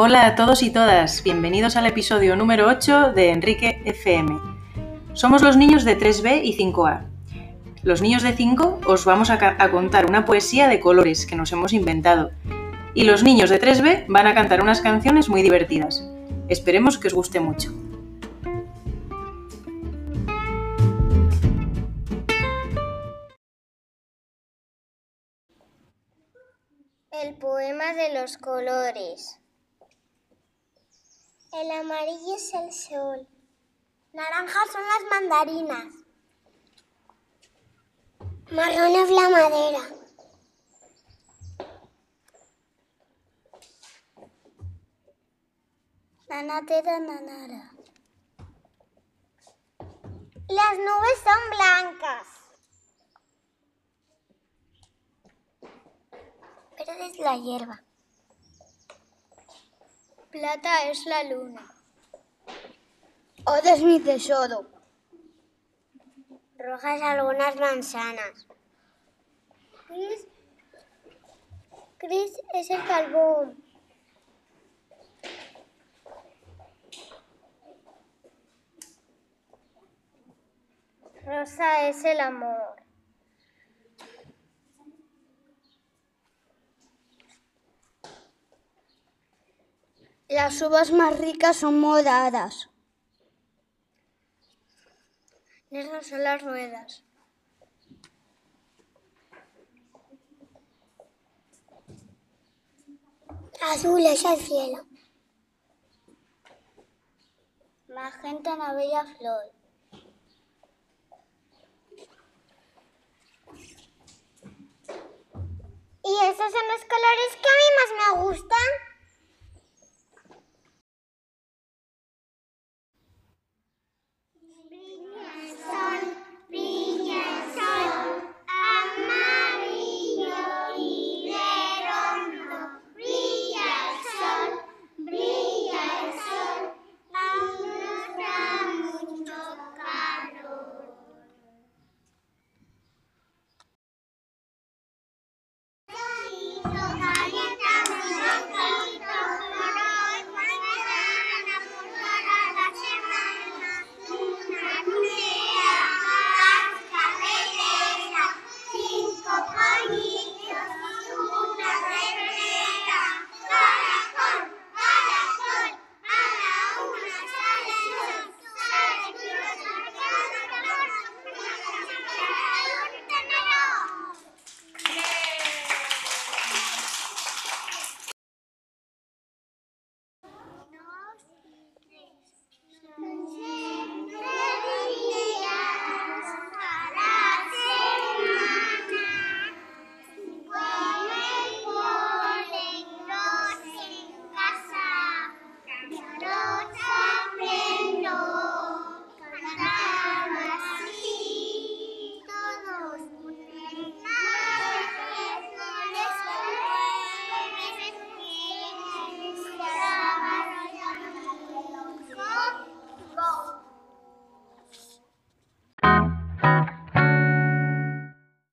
Hola a todos y todas, bienvenidos al episodio número 8 de Enrique FM. Somos los niños de 3B y 5A. Los niños de 5 os vamos a, contar una poesía de colores que nos hemos inventado. Y los niños de 3B van a cantar unas canciones muy divertidas. Esperemos que os guste mucho. El poema de los colores. El amarillo es el sol. Naranjas son las mandarinas. Marrón es la madera. Nanatera nanara. Las nubes son blancas. Verde es la hierba. Plata es la luna. Odo es mi tesoro. Rojas algunas manzanas. Gris, gris es el carbón. Rosa es el amor. Las uvas más ricas son moradas. Negras son las ruedas. Azul es el cielo. Magenta la bella flor.